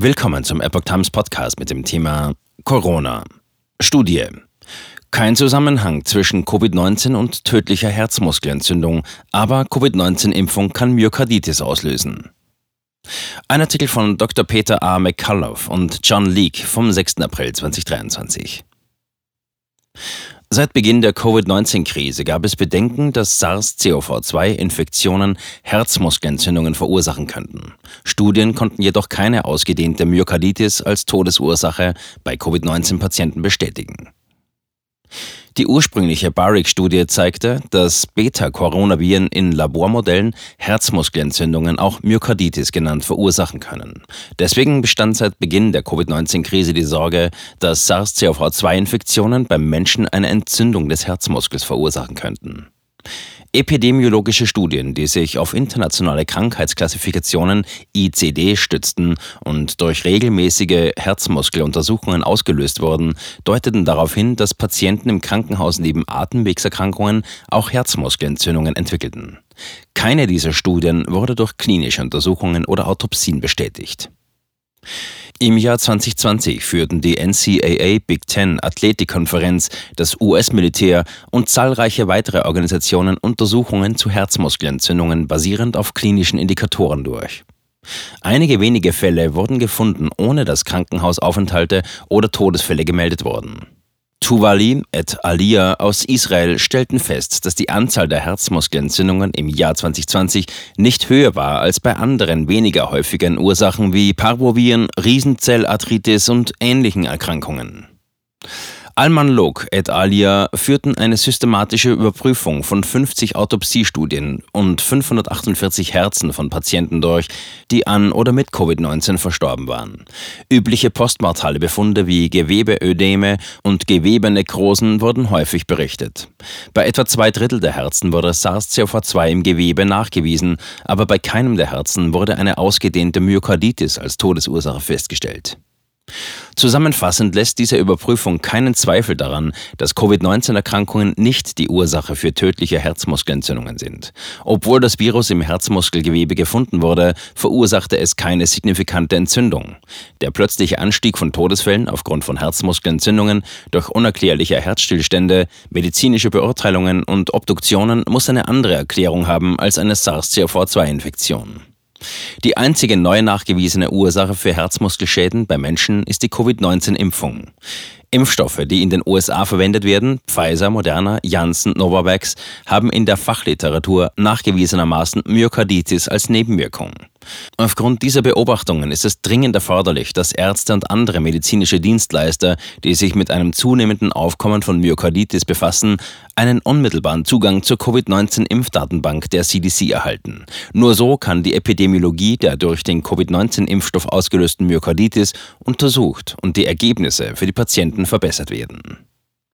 Willkommen zum Epoch Times Podcast mit dem Thema Corona. Studie. Kein Zusammenhang zwischen Covid-19 und tödlicher Herzmuskelentzündung, aber Covid-19-Impfung kann Myokarditis auslösen. Ein Artikel von Dr. Peter A. McCullough und John Leake vom 6. April 2023. Seit Beginn der Covid-19-Krise gab es Bedenken, dass SARS-CoV-2-Infektionen Herzmuskelentzündungen verursachen könnten. Studien konnten jedoch keine ausgedehnte Myokarditis als Todesursache bei Covid-19-Patienten bestätigen. Die ursprüngliche Barrick-Studie zeigte, dass Beta-Coronaviren in Labormodellen Herzmuskelentzündungen, auch Myokarditis genannt, verursachen können. Deswegen bestand seit Beginn der Covid-19-Krise die Sorge, dass SARS-CoV-2-Infektionen beim Menschen eine Entzündung des Herzmuskels verursachen könnten. Epidemiologische Studien, die sich auf internationale Krankheitsklassifikationen ICD stützten und durch regelmäßige Herzmuskeluntersuchungen ausgelöst wurden, deuteten darauf hin, dass Patienten im Krankenhaus neben Atemwegserkrankungen auch Herzmuskelentzündungen entwickelten. Keine dieser Studien wurde durch klinische Untersuchungen oder Autopsien bestätigt. Im Jahr 2020 führten die NCAA Big Ten Athletikkonferenz, das US-Militär und zahlreiche weitere Organisationen Untersuchungen zu Herzmuskelentzündungen basierend auf klinischen Indikatoren durch. Einige wenige Fälle wurden gefunden, ohne dass Krankenhausaufenthalte oder Todesfälle gemeldet wurden. Tuvali et Alia aus Israel stellten fest, dass die Anzahl der Herzmuskelentzündungen im Jahr 2020 nicht höher war als bei anderen weniger häufigen Ursachen wie Parvoviren, Riesenzellarthritis und ähnlichen Erkrankungen. Alman Lok et alia führten eine systematische Überprüfung von 50 Autopsiestudien und 548 Herzen von Patienten durch, die an oder mit Covid-19 verstorben waren. Übliche postmortale Befunde wie Gewebeödeme und Gewebenekrosen wurden häufig berichtet. Bei etwa zwei Drittel der Herzen wurde SARS-CoV-2 im Gewebe nachgewiesen, aber bei keinem der Herzen wurde eine ausgedehnte Myokarditis als Todesursache festgestellt. Zusammenfassend lässt diese Überprüfung keinen Zweifel daran, dass Covid-19-Erkrankungen nicht die Ursache für tödliche Herzmuskelentzündungen sind. Obwohl das Virus im Herzmuskelgewebe gefunden wurde, verursachte es keine signifikante Entzündung. Der plötzliche Anstieg von Todesfällen aufgrund von Herzmuskelentzündungen durch unerklärliche Herzstillstände, medizinische Beurteilungen und Obduktionen muss eine andere Erklärung haben als eine SARS-CoV-2-Infektion. Die einzige neu nachgewiesene Ursache für Herzmuskelschäden bei Menschen ist die Covid-19-Impfung. Impfstoffe, die in den USA verwendet werden, Pfizer, Moderna, Janssen, Novavax, haben in der Fachliteratur nachgewiesenermaßen Myokarditis als Nebenwirkung. Aufgrund dieser Beobachtungen ist es dringend erforderlich, dass Ärzte und andere medizinische Dienstleister, die sich mit einem zunehmenden Aufkommen von Myokarditis befassen, einen unmittelbaren Zugang zur Covid-19-Impfdatenbank der CDC erhalten. Nur so kann die Epidemiologie der durch den Covid-19-Impfstoff ausgelösten Myokarditis untersucht und die Ergebnisse für die Patienten verbessert werden.